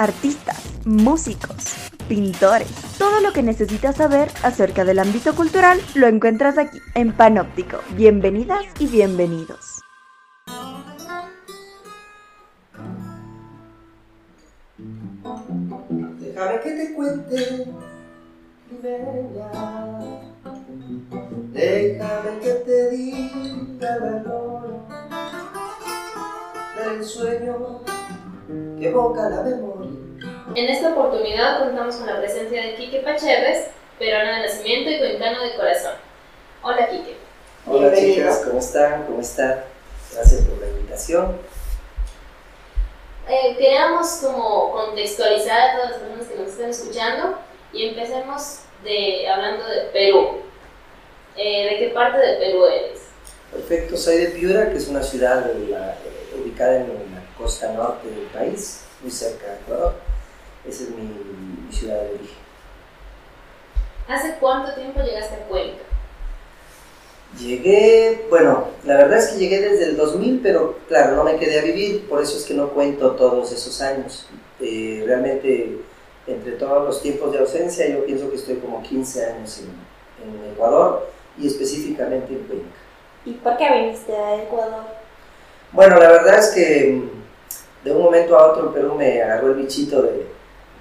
artistas, músicos, pintores. Todo lo que necesitas saber acerca del ámbito cultural lo encuentras aquí, en Panóptico. Bienvenidas y bienvenidos. Déjame que te cuente, Déjame que te diga el valor del sueño que evoca la memoria. En esta oportunidad contamos con la presencia de Quique Pacherres, peruano de nacimiento y cuencano de corazón. Hola Quique. Hola chicas, ¿cómo están? ¿Cómo están? Gracias por la invitación. Eh, queríamos como contextualizar a todas las personas que nos están escuchando y empecemos de, hablando de Perú. Eh, ¿De qué parte de Perú eres? Perfecto, soy de Piura, que es una ciudad eh, ubicada en la costa norte del país, muy cerca de Ecuador. Esa es mi, ciudad de origen. ¿Hace cuánto tiempo llegaste a Cuenca? Llegué, bueno, la verdad es que llegué desde el 2000, pero claro, no me quedé a vivir, por eso es que no cuento todos esos años. Eh, realmente, entre todos los tiempos de ausencia, yo pienso que estoy como 15 años en, en Ecuador y específicamente en Cuenca. ¿Y por qué viniste a Ecuador? Bueno, la verdad es que mm, de un momento a otro en Perú me agarró el bichito de,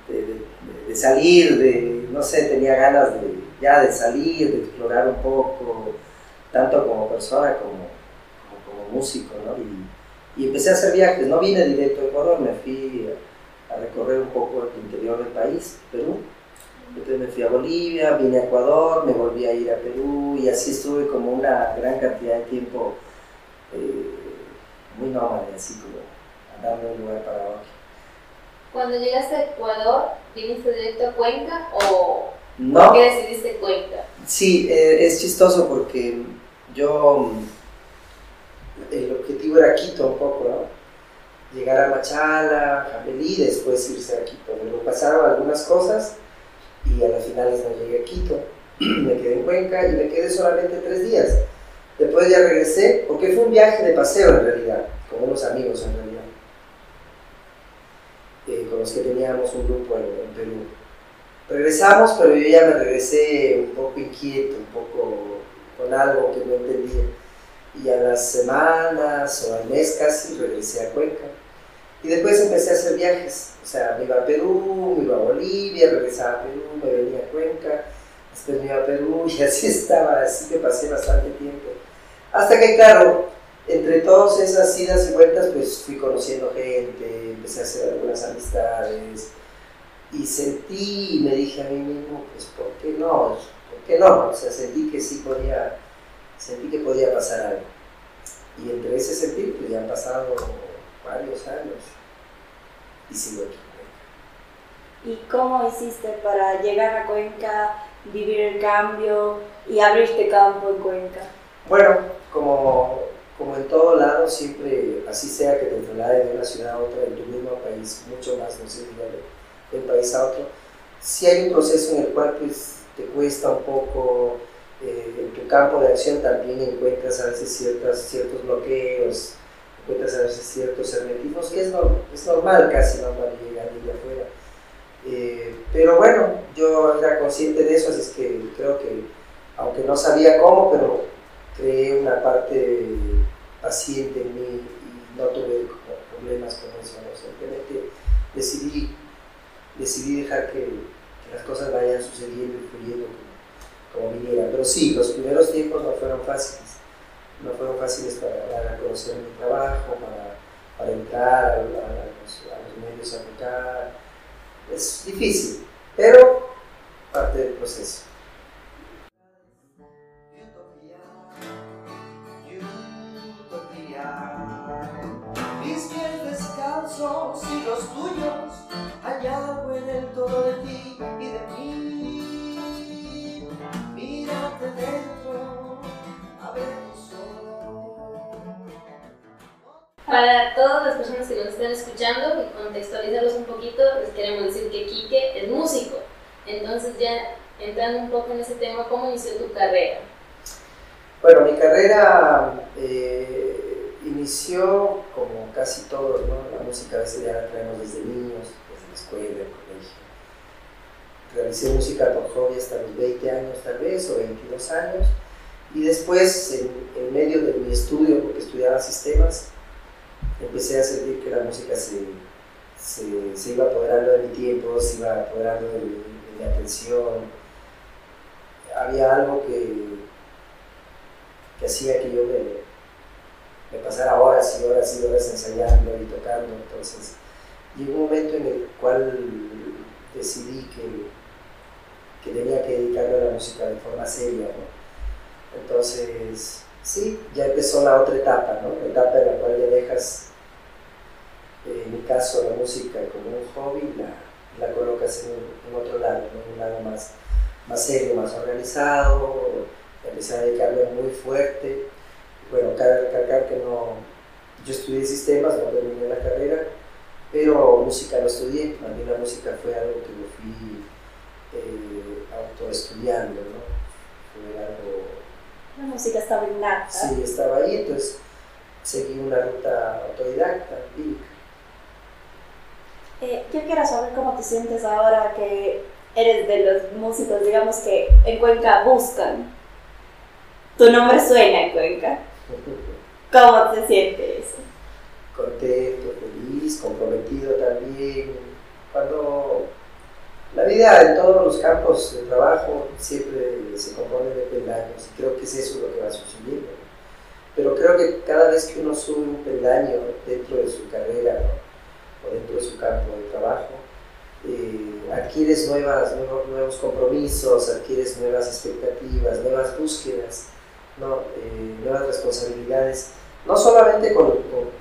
de, salir, de, no sé, tenía ganas de, ya de salir, de explorar un poco, tanto como persona como, como, músico, ¿no? Y, empecé a hacer viajes, no vine directo a Ecuador, me fui a, recorrer un poco el interior del país, Perú, entonces me fui a Bolivia, vine a Ecuador, me volví a ir a Perú y así estuve como una gran cantidad de tiempo eh, muy nómade, así como andando de un lugar para otro. Cuando llegaste a Ecuador, ¿viniste directo a Cuenca o por qué decidiste Cuenca? Sí, eh, es chistoso porque yo, el objetivo era Quito un poco, ¿no? Llegar a Machala, a Pelí, después irse a Quito. Luego pasaron algunas cosas y a las finales no llegué a Quito. me quedé en Cuenca y me quedé solamente tres días. Después ya regresé, porque fue un viaje de paseo en realidad, con unos amigos en realidad, los que teníamos un grupo en, Perú. Regresamos, pero yo ya me regresé un poco inquieto, un poco con algo que no entendía. Y a las semanas o al mes casi regresé a Cuenca. Y después empecé a hacer viajes. O sea, me iba a Perú, me iba a Bolivia, regresaba a Perú, me venía a Cuenca, después me iba a Perú y así estaba, así que pasé bastante tiempo. Hasta que, claro, entre todas esas idas y vueltas, pues fui conociendo gente, empecé a hacer algunas amistades y sentí y me dije a mí mismo, pues, ¿por qué no? ¿Por qué no? O sea, sentí que sí podía, sentí que podía pasar algo. Y entre ese sentir, pues ya han pasado varios años y sigo aquí. ¿Y cómo hiciste para llegar a Cuenca, vivir el cambio y abrirte campo en Cuenca? Bueno, como, como en todo lado, siempre, así sea que te traslades de una ciudad a otra, en tu mismo país, mucho más, no sé, de un país a otro, si hay un proceso en el cual pues, te cuesta un poco, eh, en tu campo de acción también encuentras a veces ciertas, ciertos bloqueos, encuentras a veces ciertos hermetismos, que es, es normal casi normal llegar de afuera. Eh, pero bueno, yo era consciente de eso, así es que creo que, aunque no sabía cómo, pero creé una parte paciente en mí y no tuve problemas con eso, simplemente decidí, decidí dejar que, las cosas vayan sucediendo y fluyendo como, como vinieran. Pero sí, los primeros tiempos no fueron fáciles, no fueron fáciles para dar a conocer mi trabajo, para, para entrar a, los, medios a tocar. Es difícil, pero parte del proceso. Están escuchando y contextualizarlos un poquito, les queremos decir que Quique es músico. Entonces ya entrando un poco en ese tema, ¿cómo inició tu carrera? Bueno, mi carrera eh, inició como casi todos, ¿no? La música a veces ya la traemos desde niños, desde la realicé música por hobby hasta los 20 años tal vez, o 22 años, y después, en, en medio de mi estudio, porque estudiaba sistemas, empecé a sentir que la música se, se, se iba apoderando de mi tiempo, se iba apoderando de mi, atención. Había algo que, que hacía que yo me, me pasara horas y horas y horas ensayando y tocando. Entonces, llegó un momento en el cual decidí que, que tenía que dedicarme a la música de forma seria. ¿no? Entonces, sí, ya empezó la otra etapa, ¿no? la etapa en la cual ya dejas, en mi caso, la música como un hobby la, la colocas en, en, otro lado, en un lado más, más serio, más organizado. Empecé a dedicarme muy fuerte. Bueno, cabe recalcar que no, yo estudié sistemas, no terminé la carrera, pero música no estudié, a mí la música fue algo que me fui eh, autoestudiando, ¿no? Fue algo... La música estaba innata. Sí, estaba ahí, entonces seguí una ruta autodidacta, empírica. Eh, yo quiero saber cómo te sientes ahora que eres de los músicos, digamos, que en Cuenca buscan. Tu nombre suena en Cuenca. ¿Cómo te sientes? Contento, feliz, comprometido también. Cuando la vida en todos los campos de trabajo siempre se compone de peldaños y creo que es eso lo que va sucediendo. Pero creo que cada vez que uno sube un peldaño dentro de su carrera ¿no? O dentro de su campo de trabajo, eh, adquieres nuevas, nuevos, compromisos, adquieres nuevas expectativas, nuevas búsquedas, ¿no? eh, nuevas responsabilidades, no solamente con,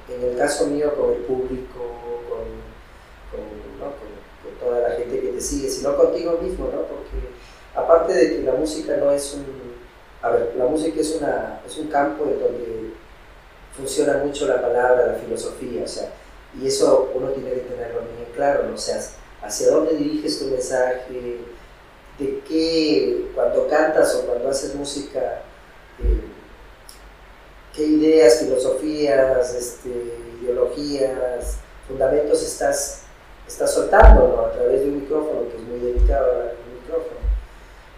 en el caso mío con el público, con, con, ¿no? con, toda la gente que te sigue, sino contigo mismo, ¿no? porque aparte de que la música no es un... A ver, la música es, una, es un campo en donde funciona mucho la palabra, la filosofía, o sea, y eso uno tiene que tenerlo bien claro, ¿no? o hacia dónde diriges tu mensaje, de qué, cuando cantas o cuando haces música, eh, qué ideas, filosofías, este, ideologías, fundamentos estás, estás soltando ¿no? a través de un micrófono, que es muy delicado hablar en un micrófono.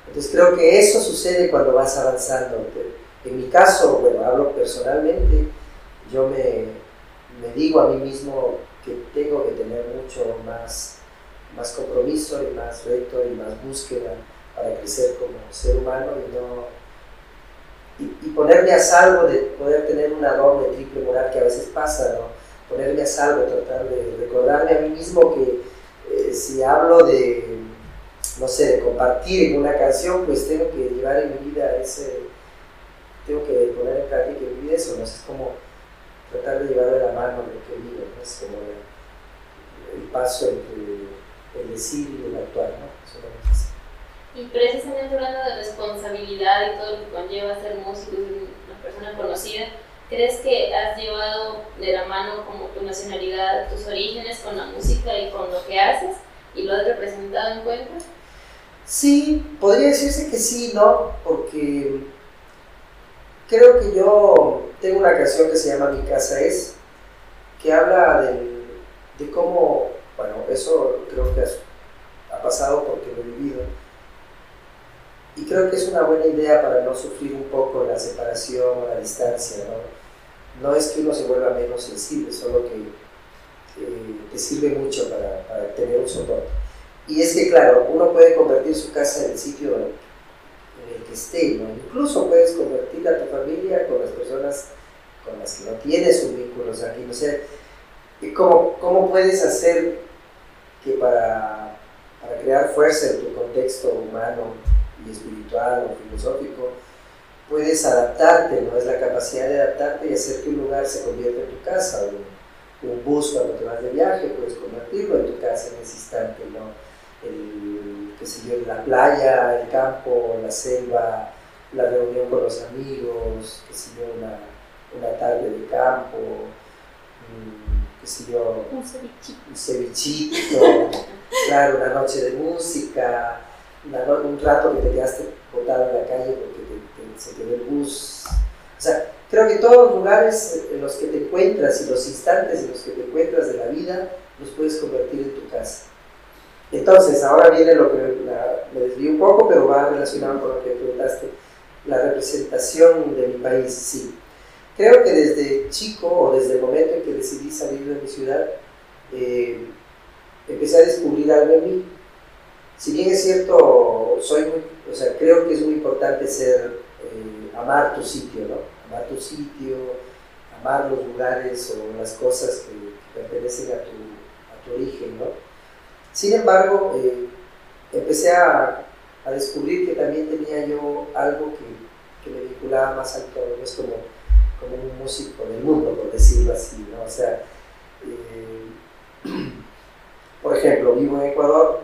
Entonces creo que eso sucede cuando vas avanzando. En mi caso, bueno, hablo personalmente, yo me, me digo a mí mismo que tengo que tener mucho más más compromiso y más reto y más búsqueda para crecer como ser humano y no y, ponerme a salvo de poder tener una doble, triple moral que a veces pasa, ¿no? Ponerme a salvo, tratar de recordarme a mí mismo que eh, si hablo de, no sé, de compartir en una canción, pues tengo que llevar en mi vida ese, tengo que poner en práctica en mi vida eso, ¿no? Es como tratar de llevar de la mano lo que digo, ¿no? Es como el, el paso entre el decir y el actuar, ¿no? Y precisamente hablando de responsabilidad y todo lo que conlleva ser músico y una persona conocida, ¿crees que has llevado de la mano como tu nacionalidad, tus orígenes con la música y con lo que haces y lo has representado en Cuenca? Sí, podría decirse que sí, ¿no? Porque creo que yo tengo una canción que se llama Mi casa es, que habla de, de cómo bueno, eso creo que ha pasado porque lo he vivido. Y creo que es una buena idea para no sufrir un poco la separación o la distancia. ¿no? no es que uno se vuelva menos sensible, solo que eh, te sirve mucho para, para, tener un soporte. Y es que, claro, uno puede convertir su casa en el sitio ¿no? incluso puedes convertir a tu familia con las personas con las que no tienes un vínculo sanguíneo. O sea, ¿cómo, ¿cómo puedes hacer que para, para crear fuerza en tu contexto humano y espiritual o filosófico, puedes adaptarte, ¿no? Es la capacidad de adaptarte y hacer que un lugar se convierta en tu casa. Un, un bus cuando te vas de viaje, puedes convertirlo en tu casa en ese instante, ¿no? El, qué sé yo, la playa, el campo, la selva, la reunión con los amigos, qué sé yo, una, una tarde de campo, qué sé yo, un cevichito, un cevichito claro, una noche de música, una, un rato que te quedaste botado en la calle porque te, te, se quedó el bus. O sea, creo que todos los lugares en los que te encuentras y los instantes en los que te encuentras de la vida los puedes convertir en tu casa. Entonces, ahora viene lo que me desvío un poco, pero va relacionado con lo que preguntaste, la representación de mi país, sí. Creo que desde chico o desde el momento en que decidí salir de mi ciudad, eh, empecé a descubrir algo en mí. Si bien es cierto, soy o sea, creo que es muy importante ser, eh, amar tu sitio, ¿no? Amar tu sitio, amar los lugares o las cosas que pertenecen a tu, a tu origen, ¿no? Sin embargo, eh, empecé a, a, descubrir que también tenía yo algo que, que me vinculaba más al todo, es como, como un músico del mundo, por decirlo así, ¿no? O sea, eh, por ejemplo, vivo en Ecuador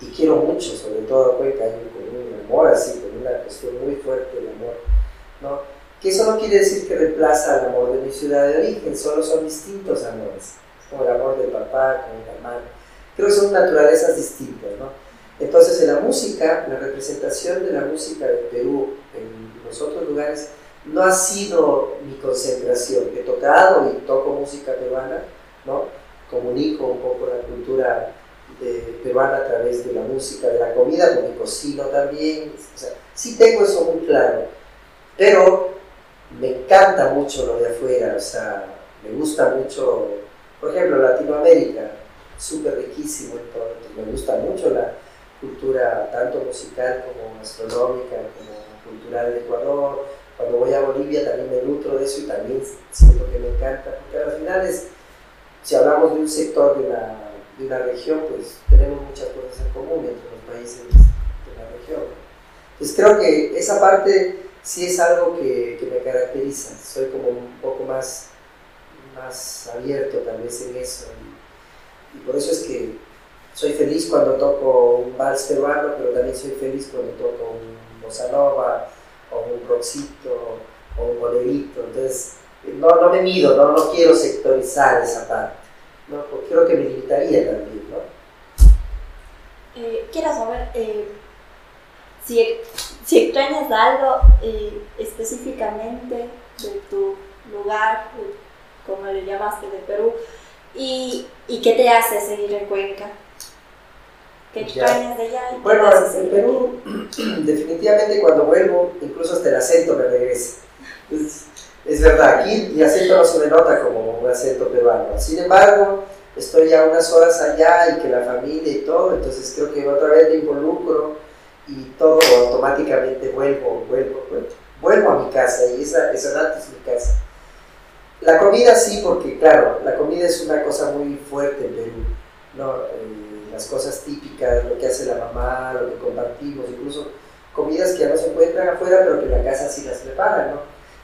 y quiero mucho, sobre todo a Cuenca, con un amor así, con una cuestión muy fuerte del amor, ¿no? Que eso no quiere decir que reemplaza al amor de mi ciudad de origen, solo son distintos amores, como el amor del papá, con el hermano. Creo que son naturalezas distintas, ¿no? Entonces, en la música, la representación de la música de Perú en los otros lugares no ha sido mi concentración. He tocado y toco música peruana, ¿no? Comunico un poco la cultura de, peruana a través de la música, de la comida, porque cocino también. O sea, sí tengo eso muy claro. Pero me encanta mucho lo de afuera, o sea, me gusta mucho, por ejemplo, Latinoamérica, súper riquísimo en todo. me gusta mucho la cultura tanto musical como astronómica, como cultural de Ecuador. Cuando voy a Bolivia también me nutro de eso y también siento que me encanta, porque al final es, si hablamos de un sector de la de una región, pues tenemos muchas cosas en común entre los países de la región. Entonces creo que esa parte sí es algo que, que, me caracteriza, soy como un poco más, más abierto tal vez en eso y, por eso es que soy feliz cuando toco un vals peruano, pero también soy feliz cuando toco un bossa nova o un rockcito o un bolerito, entonces no, no me mido, no, no quiero sectorizar esa parte. ¿no? Porque creo que me limitaría también, ¿no? Eh, quiero saber eh, si, si, extrañas algo eh, específicamente de tu lugar, como le llamaste, de Perú, y, y qué te hace seguir en Cuenca. ¿Qué extrañas de allá? Bueno, en Perú, definitivamente cuando vuelvo, incluso hasta el acento me regresa. Es, es verdad, aquí mi acento no se me nota como un acento peruano. Sin embargo, estoy ya unas horas allá y que la familia y todo, entonces creo que otra vez me involucro y todo automáticamente vuelvo, vuelvo, vuelvo, vuelvo a mi casa y esa, esa es mi casa. La comida sí, porque claro, la comida es una cosa muy fuerte en Perú, ¿no? Eh, las cosas típicas, lo que hace la mamá, lo que compartimos, incluso comidas que ya no se encuentran afuera, pero que en la casa sí las preparan, ¿no?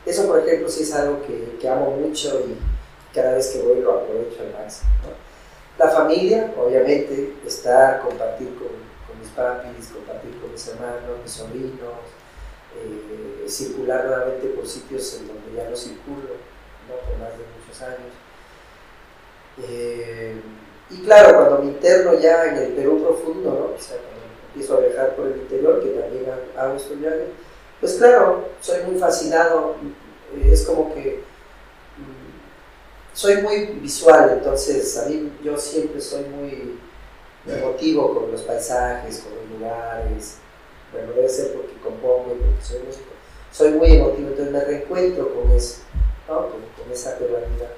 Eso, por ejemplo, sí es algo que, que amo mucho y cada vez que voy lo aprovecho al máximo. La familia, obviamente, estar, compartir con, con, mis papis, compartir con mis hermanos, mis sobrinos, eh, circular nuevamente por sitios en donde ya no circulo, por más de muchos años. Eh, y claro, cuando me interno ya en el Perú profundo, ¿no? o sea, cuando empiezo a viajar por el interior, que también hago estos viajes, pues claro, soy muy fascinado, eh, es como que mm, soy muy visual, entonces a mí yo siempre soy muy emotivo con los paisajes, con los lugares, bueno, debe ser porque compongo y porque soy músico, soy muy emotivo, entonces me reencuentro con eso, ¿no? con, con esa peruanidad.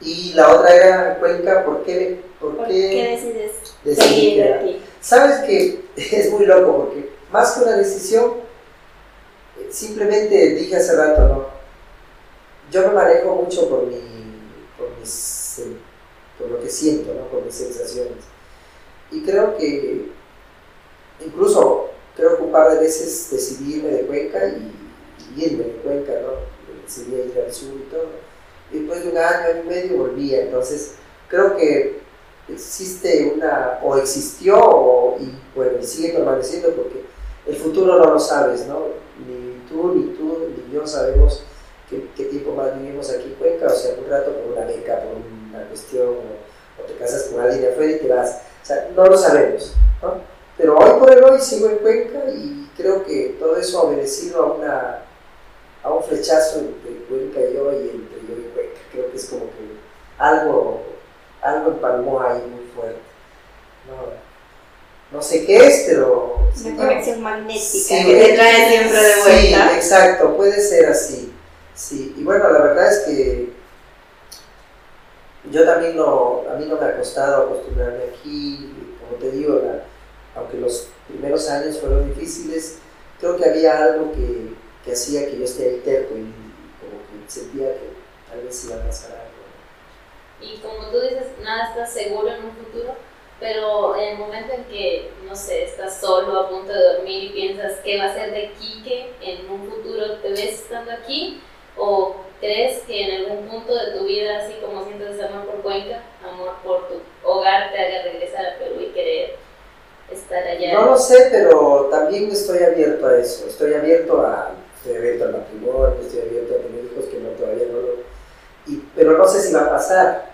Y la otra era Cuenca, ¿por qué, por, ¿Por qué, decides seguir aquí? Sabes que es muy loco porque más que una decisión, simplemente dije hace rato, ¿no? Yo me manejo mucho por, mi, por, mis, por lo que siento, ¿no? Por mis sensaciones. Y creo que, incluso, creo que un par de veces decidí irme de Cuenca y, irme de Cuenca, ¿no? Decidí ir al sur y todo. Y después de un año, y medio volvía. Entonces, creo que existe una, o existió, o, y bueno, sigue permaneciendo porque el futuro no lo sabes, ¿no? Ni tú, ni tú, ni yo sabemos qué, qué tiempo más vivimos aquí en Cuenca, o sea, un rato por una beca, por una cuestión, o, te casas con alguien de afuera y te vas. O sea, no lo sabemos, ¿no? Pero hoy por hoy sigo en Cuenca y creo que todo eso ha obedecido a, una, a un flechazo entre Cuenca y yo y entre yo y Cuenca. Creo que es como que algo, algo empalmó ahí muy fuerte. no sé qué es, pero... Una conexión magnética que te trae siempre de vuelta. Sí, exacto, puede ser así. Sí, y bueno, la verdad es que yo también no, a mí no me ha costado acostumbrarme aquí, como te digo, aunque los primeros años fueron difíciles, creo que había algo que, que hacía que yo esté terco y como que sentía que tal vez iba a pasar algo. Y como tú dices, nada está seguro en un futuro, pero en el momento en que, no sé, estás solo a punto de dormir y piensas qué va a ser de Quique en un futuro, ¿te ves estando aquí? ¿O crees que en algún punto de tu vida, así como sientes amor por Cuenca, amor por tu hogar, te haga regresar a Perú y querer estar allá? No lo sé, pero también estoy abierto a eso. Estoy abierto a, estoy abierto al matrimonio, estoy abierto a tener hijos que no todavía no lo... Y, pero no sé si va a pasar.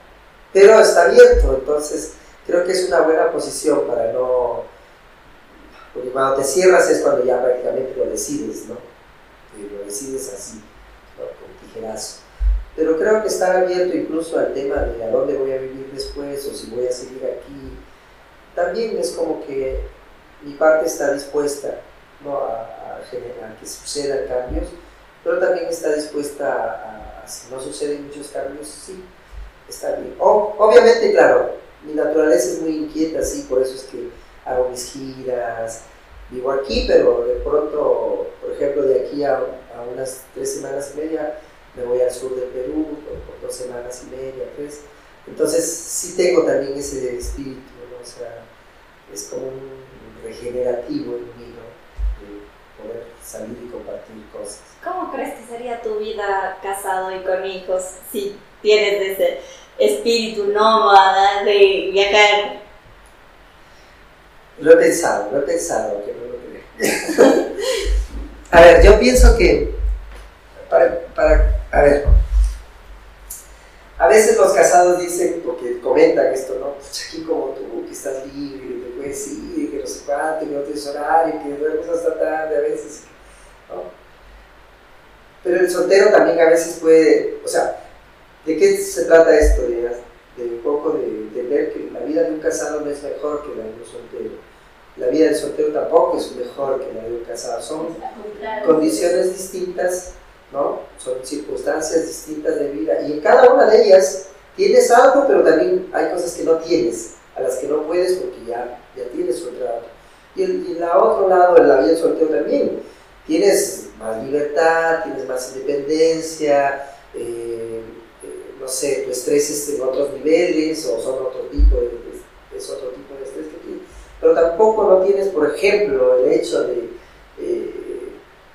Pero está abierto, entonces creo que es una buena posición para no... Porque cuando te cierras es cuando ya prácticamente lo decides, ¿no? Y lo decides así. Pero creo que estar abierto incluso al tema de a dónde voy a vivir después o si voy a seguir aquí, también es como que mi parte está dispuesta ¿no? a, generar, que sucedan cambios, pero también está dispuesta a, si no suceden muchos cambios, sí, está bien. obviamente, claro, mi naturaleza es muy inquieta, sí, por eso es que hago mis giras, vivo aquí, pero de pronto, por ejemplo, de aquí a, a unas tres semanas y media, me voy al sur del Perú por, dos semanas y media, tres. Entonces sí tengo también ese espíritu, o sea, es como un regenerativo en mí, poder salir y compartir cosas. ¿Cómo crees que sería tu vida casado y con hijos si tienes ese espíritu nómada de viajar? Lo he pensado, lo he pensado, que no lo creo. A ver, yo pienso que para, para a ver, a veces los casados dicen, porque comentan esto, ¿no? Pues aquí como tú, que estás libre, que te puedes ir, que no tienes horario, que duermes hasta tarde a veces. Pero el soltero también a veces puede, o sea, ¿de qué se trata esto? De, de un poco de, de, ver que la vida de un casado no es mejor que la de un soltero. La vida del soltero tampoco es mejor que la de un casado. Son condiciones distintas ¿no? Son circunstancias distintas de vida y en cada una de ellas tienes algo, pero también hay cosas que no tienes, a las que no puedes porque ya, ya tienes otra. Y el, y la otro lado, en la soltero también, tienes más libertad, tienes más independencia, eh, eh, no sé, tu estrés es en otros niveles o son otro tipo de, es otro tipo de estrés que tienes. Pero tampoco no tienes, por ejemplo, el hecho de... Eh,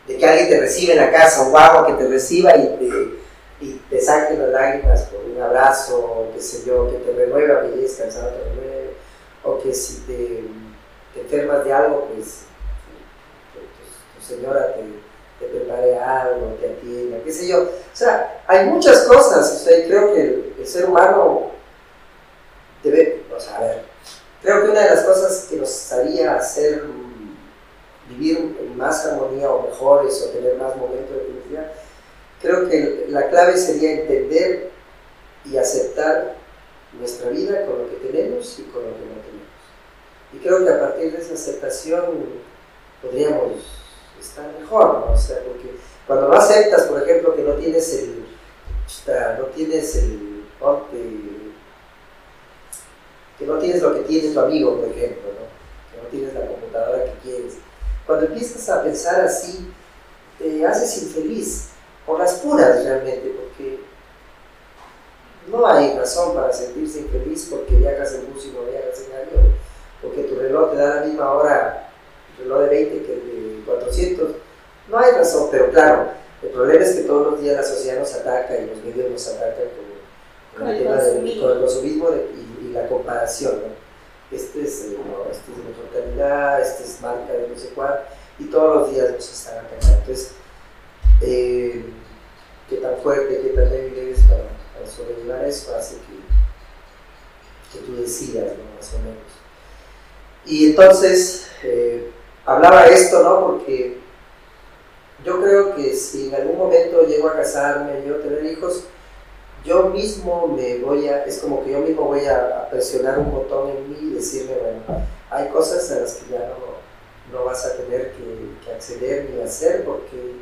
de que alguien te recibe en la casa, un guapo que te reciba y te, y te saque las lágrimas por un abrazo, qué sé yo, que te renueve, belleza, cansado te renueve, o que si te, te, enfermas de algo, pues tu, señora te, te, prepare algo, te atienda, qué sé yo. O sea, hay muchas cosas, o sea, creo que el, el ser humano debe, o sea, a ver, creo que una de las cosas que nos haría hacer vivir en más armonía o mejores o tener más momentos de felicidad, creo que la clave sería entender y aceptar nuestra vida con lo que tenemos y con lo que no tenemos. Y creo que a partir de esa aceptación podríamos estar mejor, ¿no? O sea, porque cuando no aceptas, por ejemplo, que no tienes el, no tienes el, que no tienes lo que tiene tu amigo, por ejemplo, ¿no? que no tienes la computadora que quieres, cuando empiezas a pensar así, te haces infeliz, por las puras realmente, porque no hay razón para sentirse infeliz porque viajas en bus y no viajas en avión, porque tu reloj te da la misma hora, el reloj de 20 que el de 400. No hay razón, pero claro, el problema es que todos los días la sociedad nos ataca y los medios nos atacan con, el, tema del consumismo y, y, la comparación. ¿no? este es, eh, este es de mejor calidad, este es marca de no sé cuál, y todos los días nos están atacando. Entonces, eh, qué tan fuerte, qué tan débil eres para, para sobrellevar eso hace que, que tú decidas, ¿no? más o menos. Y entonces, eh, hablaba esto, ¿no? Porque yo creo que si en algún momento llego a casarme, yo tener hijos, yo mismo me voy a, es como que yo mismo voy a, presionar un botón en mí y decirme, bueno, hay cosas a las que ya no, no vas a tener que, que, acceder ni hacer porque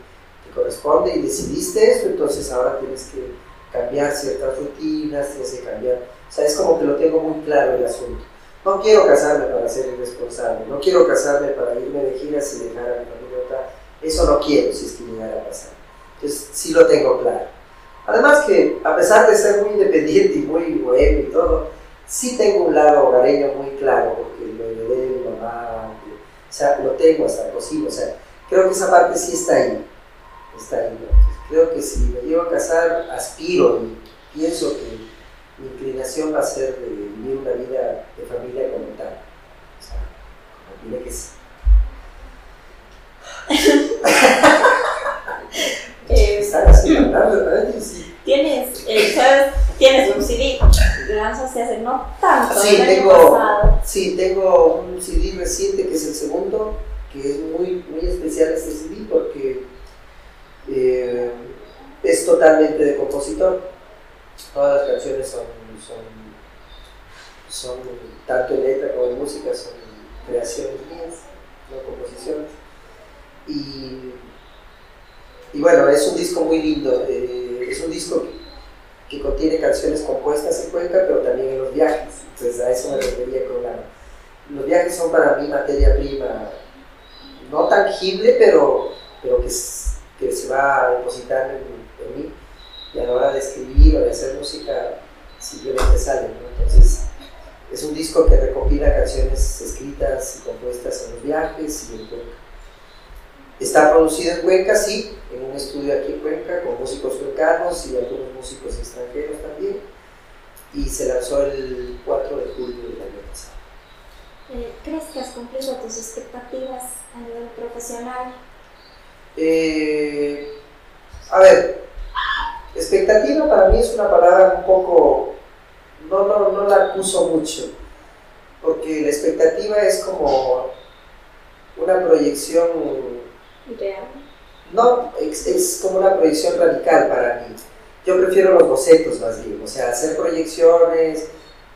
te corresponde y decidiste esto, entonces ahora tienes que cambiar ciertas rutinas, tienes que cambiar, o sea, es como que lo tengo muy claro el asunto. No quiero casarme para ser irresponsable, no quiero casarme para irme de giras y dejar a mi familia Eso no quiero si es que llegara a pasar. Entonces, sí lo tengo claro. Además que, a pesar de ser muy independiente y muy bohemio y todo, sí tengo un lado hogareño muy claro, porque lo heredé de mi mamá, o sea, lo tengo hasta posible, o sea, creo que esa parte sí está ahí, está ahí. creo que si me llevo a casar, aspiro y pienso que mi inclinación va a ser de vivir una vida de familia como tal. O sea, como tiene que ser. eh. Sí. Tienes, eh, ¿sabes? Tienes un CD, lanzaste hace no tanto. Sí, tengo, sí, tengo un CD reciente que es el segundo, que es muy, muy especial este CD porque eh, es totalmente de compositor todas las canciones son, son, son tanto en letra como en música, son creaciones mías, no composiciones. Y, y bueno, es un disco muy lindo, eh, es un disco que, contiene canciones compuestas en Cuenca, pero también en los viajes, entonces a eso me refería con la... Los viajes son para mí materia prima, no tangible, pero, pero que, que se va a depositar en, en mí y a la hora de escribir o de hacer música simplemente sale. Entonces, es un disco que recopila canciones escritas y compuestas en los viajes y en Cuenca. Está producido en Cuenca, sí, en un estudio aquí en Cuenca, con músicos cuencanos y algunos músicos extranjeros también, y se lanzó el 4 de julio del año pasado. Eh, ¿Crees que has cumplido tus expectativas a nivel profesional? Eh, a ver, Expectativa para mí es una palabra un poco, no, no, no la acuso mucho, porque la expectativa es como una proyección... Real. No, es, es, como una proyección radical para mí. Yo prefiero los bocetos más bien, o sea, hacer proyecciones,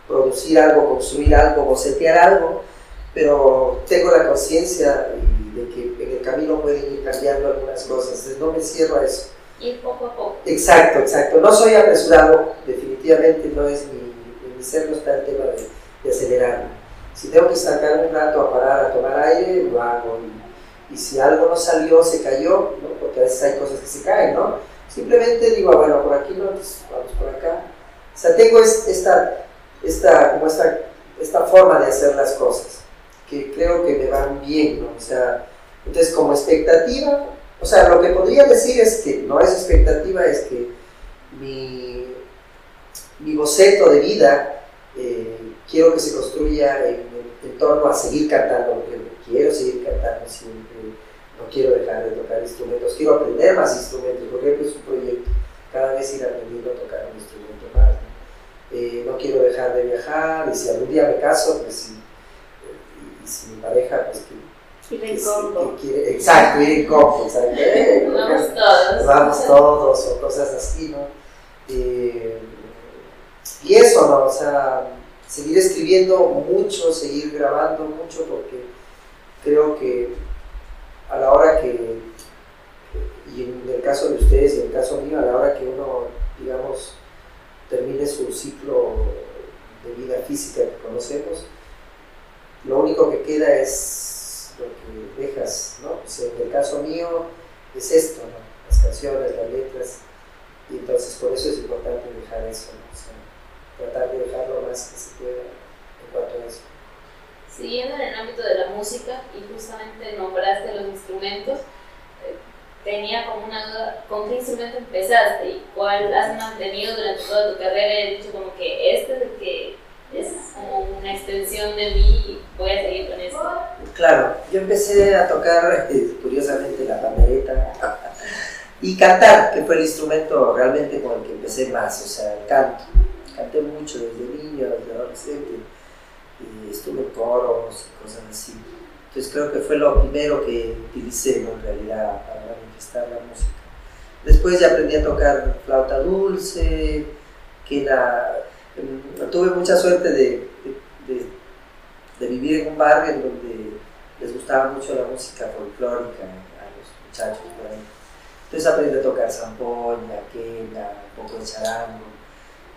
producir algo, construir algo, bocetear algo, pero tengo la conciencia de que en el camino pueden ir cambiando algunas cosas, entonces no me cierro a eso ir poco a poco. Exacto, exacto. No soy apresurado, definitivamente no es mi, no está el tema de, de acelerarme. Si tengo que sacar un rato a parar, a tomar aire, lo hago. Y, si algo no salió, se cayó, ¿no? porque a veces hay cosas que se caen, ¿no? Simplemente digo, ah, bueno, por aquí no, pues vamos por acá. O sea, tengo esta, esta, como esta, esta forma de hacer las cosas, que creo que me van bien, ¿no? O sea, entonces como expectativa, o sea, lo que podría decir es que no es expectativa, es que mi, mi boceto de vida quiero que se construya en, en, torno a seguir cantando, porque quiero seguir cantando siempre, no quiero dejar de tocar instrumentos, quiero aprender más instrumentos, por ejemplo, es un proyecto, cada vez ir aprendiendo a tocar un instrumento más. ¿no? Eh, no quiero dejar de viajar, y si algún día me caso, pues si, y, y si mi pareja, pues que Ir en combo. exacto, ir en combo. vamos todos. Vamos todos, o cosas así, ¿no? Eh, y eso, ¿no? O sea, seguir escribiendo mucho, seguir grabando mucho, porque creo que a la hora que, y en el caso de ustedes y en el caso mío, a la hora que uno, digamos, termine su ciclo de vida física que conocemos, lo único que queda es lo que dejas, ¿no? Pues en el caso mío es esto, ¿no? Las canciones, las letras, y entonces por eso es importante dejar eso, ¿no? O sea, tratar de dejar lo más que se pueda en cuanto a eso. Siguiendo en el ámbito de la música, y justamente nombraste los instrumentos, eh, tenía como una duda, ¿con qué instrumento empezaste y cuál has mantenido durante toda tu carrera? He dicho como que este es el que es como una extensión de mí y voy a seguir con esto. Claro, yo empecé a tocar eh, curiosamente la pandereta y cantar, que fue el instrumento realmente con el que empecé más, o sea, el canto. Canté mucho desde niño, desde adolescente, y estuve en coros y cosas así. Entonces creo que fue lo primero que utilicé en realidad para manifestar la música. Después ya aprendí a tocar flauta dulce, que la, mm, tuve mucha suerte de, de, vivir en un barrio en donde les gustaba mucho la música folclórica a los muchachos por ahí. Entonces aprendí a tocar zampoña, quena, un poco de charango,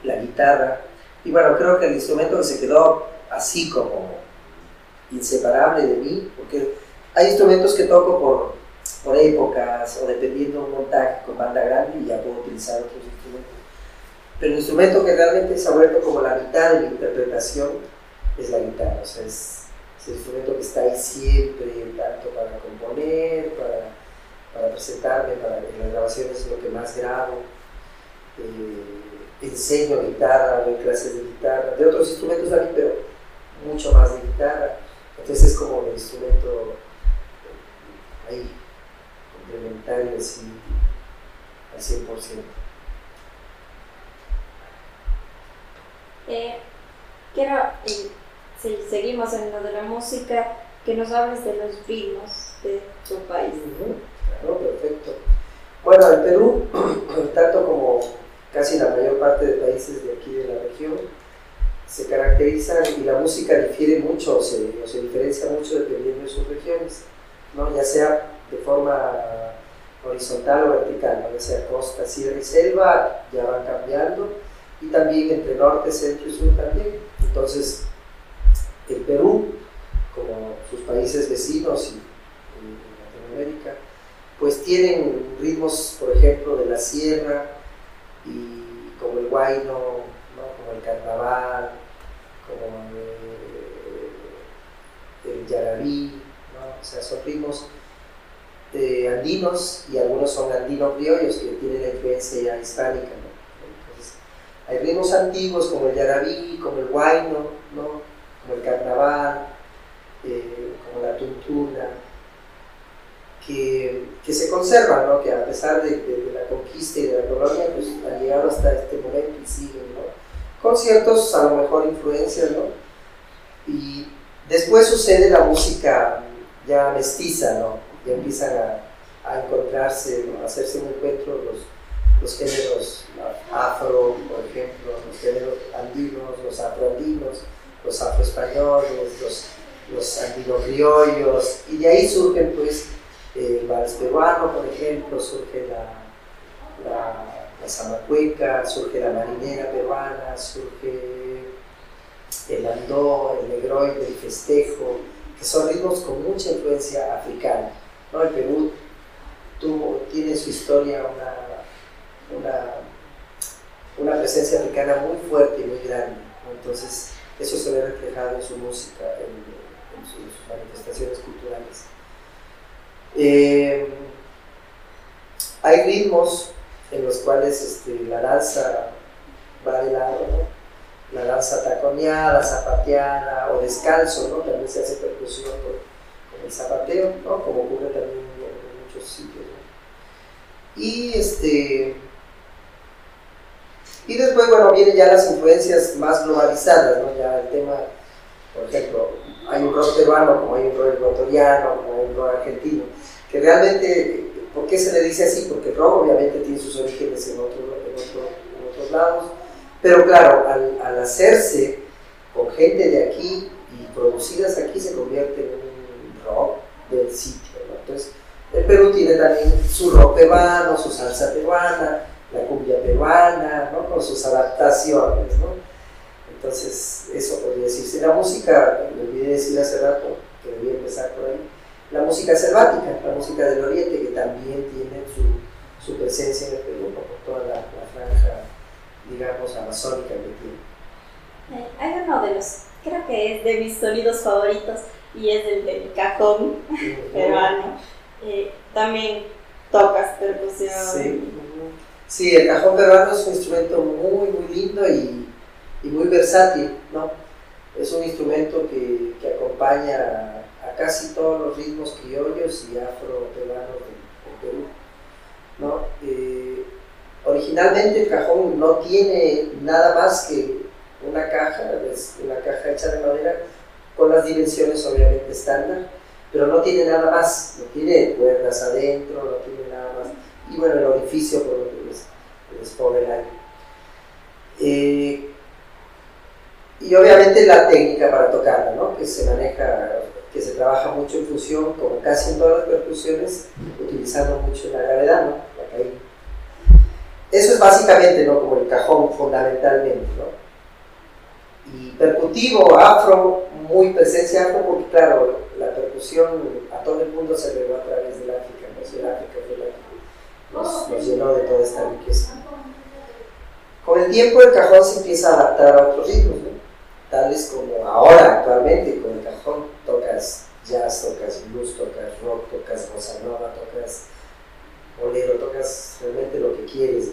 la guitarra. Y bueno, creo que el instrumento que se quedó así como inseparable de mí, porque hay instrumentos que toco por, por épocas o dependiendo de un montaje con banda grande y ya puedo utilizar otros instrumentos. Pero el instrumento que realmente se ha vuelto como la mitad de mi interpretación es la guitarra, o sea, es, el instrumento que está ahí siempre, tanto para componer, para, para presentarme, para en las grabaciones es lo que más grabo. Eh, enseño guitarra, doy clases de guitarra, de otros instrumentos también, pero mucho más de guitarra. Entonces es como el instrumento ahí, complementario así, al 100%. Eh, quiero, eh, si seguimos en lo de la música, que nos hables de los ritmos de tu país. Claro, perfecto. Bueno, el Perú, tanto como casi la mayor parte de países de aquí de la región, se caracterizan y la música difiere mucho o se, se diferencia mucho dependiendo de sus regiones, ¿no? ya sea de forma horizontal o vertical, ya sea costa, sierra y selva, ya van cambiando, y también entre norte, centro y sur también. Entonces, el Perú, como sus países vecinos y, Latinoamérica, pues tienen ritmos, por ejemplo, de la sierra, y como el guayno, como el carnaval, como el, yarabí, o sea, son ritmos eh, andinos y algunos son andinos criollos que tienen la influencia hispánica. Entonces, hay ritmos antiguos como el yarabí, como el guayno, ¿no? como el carnaval, eh, como la tuntuna, que, que, se conservan, ¿no? que a pesar de, de, la conquista y de la colonia, pues han llegado hasta este momento y siguen. ¿no? con ciertos, a lo mejor, influencias, ¿no? Y después sucede la música ya mestiza, ¿no? Ya empiezan a, a encontrarse, ¿no? a hacerse un encuentro los, los géneros afro, por ejemplo, los géneros andinos, los afroandinos, los afroespañoles, los, los andino-criollos, y de ahí surgen, pues, el vals peruano, por ejemplo, surge la, la la zamacueca, surge la marinera peruana, surge el andó, el negroide, el festejo, que son ritmos con mucha influencia africana. ¿no? El Perú tuvo, tiene en su historia una, una, una, presencia africana muy fuerte y muy grande. Entonces, eso se ve reflejado en su música, en, sus, manifestaciones culturales. Eh, hay ritmos en los cuales este, la danza va de lado, la danza taconeada, zapateada o descalzo, ¿no? también se hace percusión con, el zapateo, ¿no? como ocurre también en, muchos sitios. Y este y después, bueno, vienen ya las influencias más globalizadas, ¿no? Ya el tema, por ejemplo, hay un rock peruano, como hay un rock ecuatoriano, como hay un rock argentino, que realmente ¿Por qué se le dice así? Porque el rock obviamente tiene sus orígenes en, otro, en, otros lados, pero claro, al, hacerse con gente de aquí y producidas aquí se convierte en un rock del sitio. Entonces, el Perú tiene también su rock peruano, su salsa peruana, la cumbia peruana, ¿no? con sus adaptaciones. ¿no? Entonces, eso podría decirse. La música, me olvidé decir hace rato que debía empezar por ahí la música selvática, la música del oriente, que también tiene su, su presencia en el Perú, por toda la, franja, digamos, amazónica que tiene. Eh, hay uno de los, creo que es de mis sonidos favoritos, y es el del cajón peruano. Eh, también tocas percusión. Sí. sí, el cajón peruano es un instrumento muy, muy lindo y, y muy versátil, ¿no? Es un instrumento que, que acompaña casi todos los ritmos criollos y afro-peruanos de, Perú. ¿no? Eh, originalmente el cajón no tiene nada más que una caja, una caja hecha de madera con las dimensiones obviamente estándar, pero no tiene nada más, no tiene cuerdas adentro, no tiene nada más. Y bueno, el orificio por donde les, les pone el aire. Eh, y obviamente la técnica para tocarla, ¿no? que se maneja, que se trabaja mucho en fusión, como casi en todas las percusiones, utilizando mucho la gravedad, ¿no? Eso es básicamente ¿no? como el cajón fundamentalmente. ¿no? Y percutivo, afro, muy presencia afro, porque claro, la percusión a todo el mundo se regó a través del África, ¿no? Si el África fue la nos, nos llenó de toda esta riqueza. Con el tiempo el cajón se empieza a adaptar a otros ritmos, ¿no? tales como ahora, actualmente, con el cajón tocas jazz, tocas blues, tocas rock, tocas bossa nova, tocas bolero, tocas realmente lo que quieres,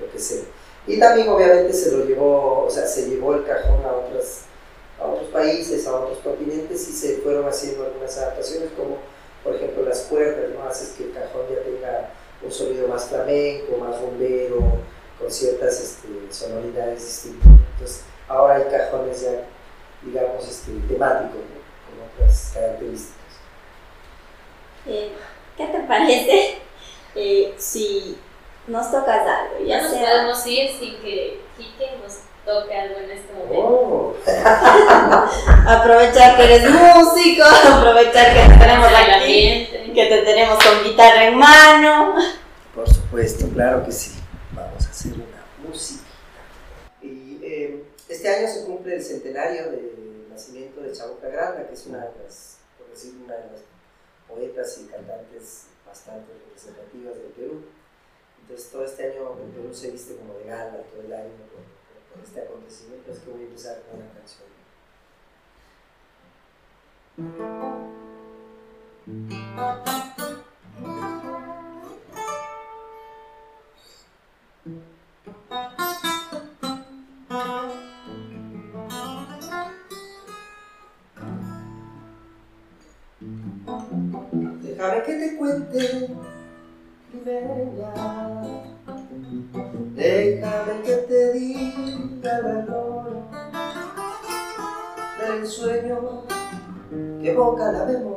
lo que sea. Y también obviamente se lo llevó, o sea, se llevó el cajón a, otras, a otros países, a otros continentes y se fueron haciendo algunas adaptaciones como por ejemplo las cuerdas, ¿no? Haces que el cajón ya tenga un sonido más flamenco, más bombero, con ciertas este, sonoridades distintas. Entonces, ahora hay cajones ya, digamos, este, temáticos, con otras características. Eh, ¿Qué te parece eh, si nos tocas algo? Ya Ya nos sea podemos ir sin que Quique nos toque algo en este momento. Oh, aprovechar que eres músico, aprovechar que te tenemos aquí, que te tenemos con guitarra en mano. por supuesto, claro que sí. Vamos a hacer una música. Y eh, este año se cumple el centenario del nacimiento de Chabuca Granda, que es una de las, por decir, una de las poetas y cantantes bastante representativas del Perú. Entonces todo este año el Perú se viste como de gala todo el año por, por- este acontecimiento, es que voy a empezar con una canción. Que te cuente, limeña. Déjame que te diga el valor del sueño que evoca la memoria.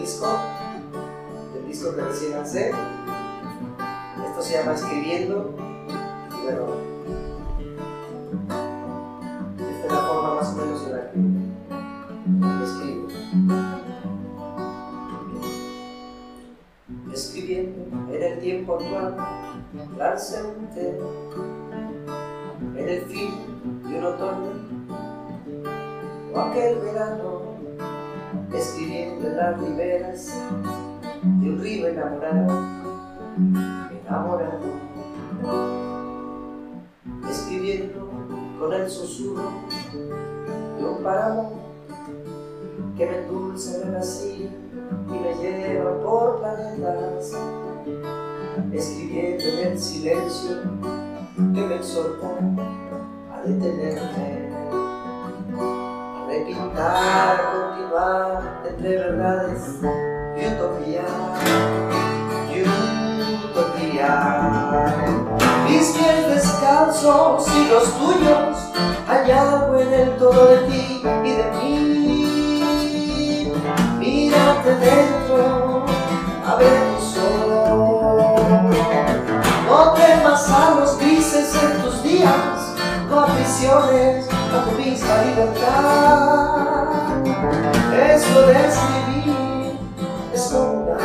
Disco, del disco que recién lancé. Esto se llama Escribiendo. Y bueno, esta es la forma más o menos en la que escribo. Escribiendo en el tiempo actual, lanzante, en el fin de un otoño, o aquel verano, escribiendo en las riberas de un río enamorado, enamorado, escribiendo con el susurro de un páramo que me endulce el vacío y me lleva por planetas, escribiendo en el silencio que me exhorta a detenerme, a continuar entre verdades y utopía, y utopía. Mis pies descalzos y los tuyos, algo en el todo de ti y de mí mírate dentro, a tu misma libertad. Eso de escribir es.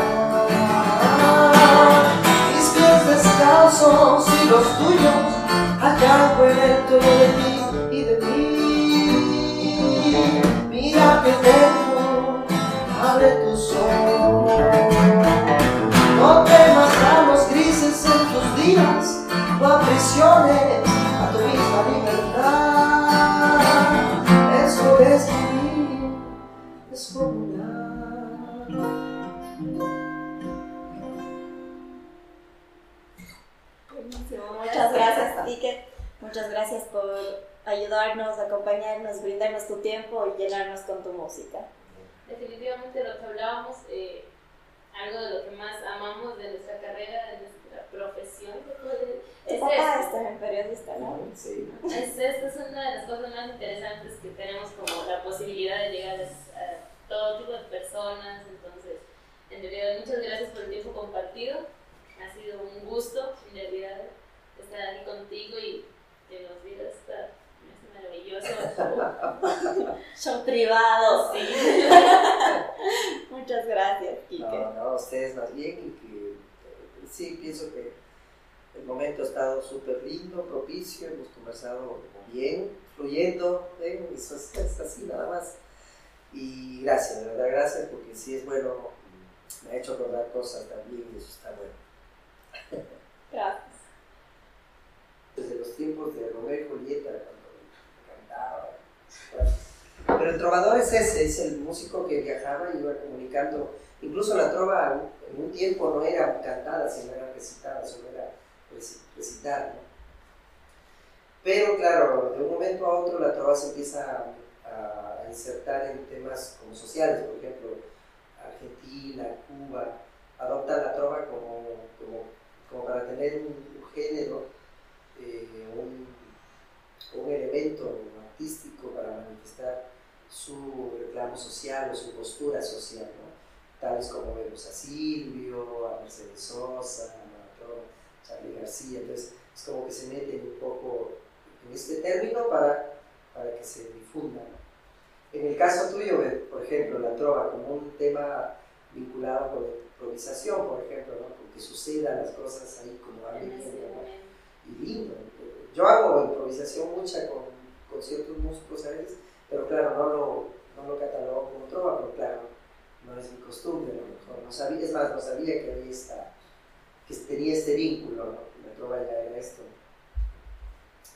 Mis pies descalzos y los tuyos, allá en el de acompañarnos, brindarnos tu tiempo y llenarnos con tu música definitivamente lo que hablábamos, eh, algo de lo que más amamos de nuestra carrera, de nuestra profesión, es papá esto. es periodista, ¿no? Sí. Es, esta es una de las cosas más interesantes que tenemos como la posibilidad de llegar a, todo tipo de personas, entonces, en realidad, muchas gracias por el tiempo compartido, ha sido un gusto, en realidad, estar aquí contigo y que nos digas esta maravilloso Son privados. Sí. Muchas gracias, Kike. No, no, ustedes más bien y que sí, pienso que el momento ha estado súper lindo, propicio, hemos conversado bien, fluyendo, ¿eh? eso es, así nada más. Y gracias, de verdad, gracias, porque sí es bueno, me ha hecho acordar cosas también y eso está bueno. Gracias. Desde los tiempos de Romeo y Julieta, pero el trovador es ese, es el músico que viajaba y iba comunicando. Incluso la trova en un tiempo no era cantada, sino era recitada, solo era recitar. Pero claro, de un momento a otro la trova se empieza a, a insertar en temas como sociales, por ejemplo, Argentina, Cuba, adoptan la trova como, como, como para tener un, género, eh, un, un elemento para manifestar su reclamo social o su postura social, ¿no? tales como vemos a Silvio, a Mercedes Sosa, a Charlie García, entonces es como que se meten un poco en este término para, para que se difunda. En el caso tuyo, por ejemplo, la trova como un tema vinculado con la improvisación, por ejemplo, ¿no? que sucedan las cosas ahí como algo y lindo. Yo hago improvisación mucha con con ciertos músicos a veces, pero claro, no lo, no lo catalogo como trova, pero claro, no es mi costumbre, a lo mejor no sabía, es más, no sabía que había esta, que tenía este vínculo, ¿no? la trova ya era esto,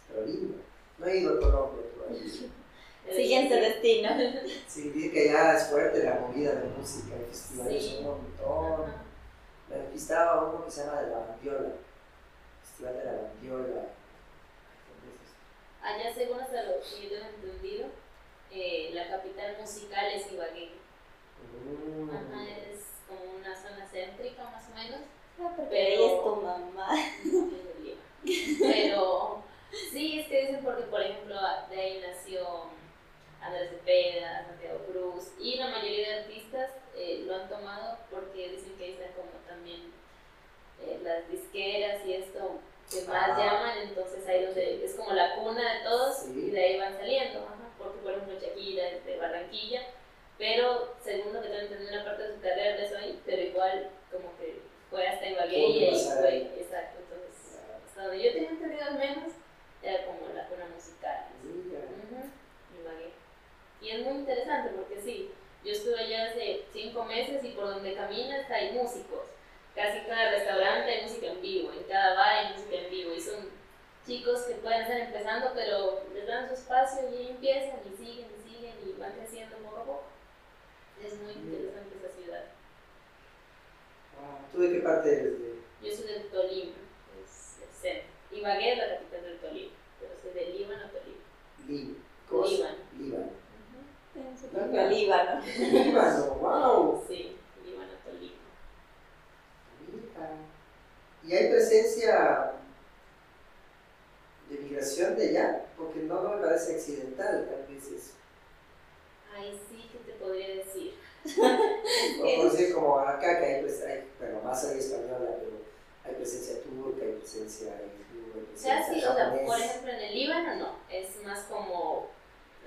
pero lindo, no he ido a Colombia todavía. Siguiente destino. Sí, dice que ya es fuerte la movida de música, el festivales Sí. un montón. Me conquistaba uno que se llama de la Bandiola, Festival de la Bandiola. Allá, según hasta lo que yo tengo entendido, eh, la capital musical es Ibagué. Mm. Ajá, es como una zona céntrica más o menos. Porque ahí es tu mamá. Pero sí, es que dicen porque, por ejemplo, de ahí nació Andrés Cepeda, Santiago Cruz, y la mayoría de artistas eh, lo han tomado porque dicen que ahí están como también eh, las disqueras y esto que más llaman, entonces ahí donde es como la cuna de todos Sí. y de ahí van saliendo, ajá, porque por ejemplo Shakira es de Barranquilla, pero según lo que tengo entendido una parte de su carrera empezó ahí, pero igual como que fue hasta Ibagué y ahí fue, exacto, entonces hasta donde yo tenía entendido al menos era como la cuna musical. Ibagué. Y es muy interesante porque sí, yo estuve allá hace cinco meses y por donde caminas hay músicos. Casi cada restaurante hay música en vivo, en cada bar hay música en vivo y son chicos que pueden estar empezando pero les dan su espacio y empiezan y siguen y siguen y van creciendo poco a poco. Es muy interesante esa ciudad. ¿Tú de qué parte eres? De... Yo soy de Tolima, es el centro. Ibagué es la capital del Tolima, pero soy de Líbano, Tolima. Lí- ¿cómo se- Líbano. Líbano. Propio Líbano. Líbano, wow. Sí, Líbano. ¿Y hay presencia de migración de allá? Porque no me parece accidental, tal vez eso. Ay, sí, ¿qué te podría decir? O por decir, como acá, que hay, pues, hay, bueno, más hay española, pero hay presencia turca, hay presencia hindú, hay O sea, presencia sí, o sea, japonesa. por ejemplo, en el Líbano no, es más como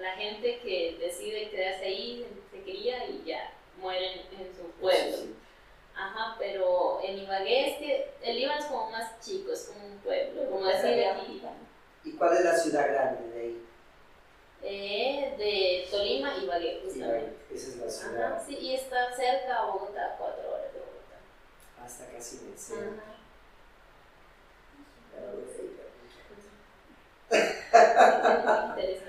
la gente que decide quedarse ahí, se cría y ya mueren en su pueblo. Sí, sí. Ajá, pero en Ibagué es que el Líbano es como más chico, es como un pueblo, como decir de aquí. ¿Y cuál es la ciudad grande de ahí? Eh, de Tolima, Ibagué, justamente. Ibagué, esa es la ciudad. Ajá, sí, y está cerca a Bogotá, cuatro horas de Bogotá. Hasta casi en el. Ajá. Interesante.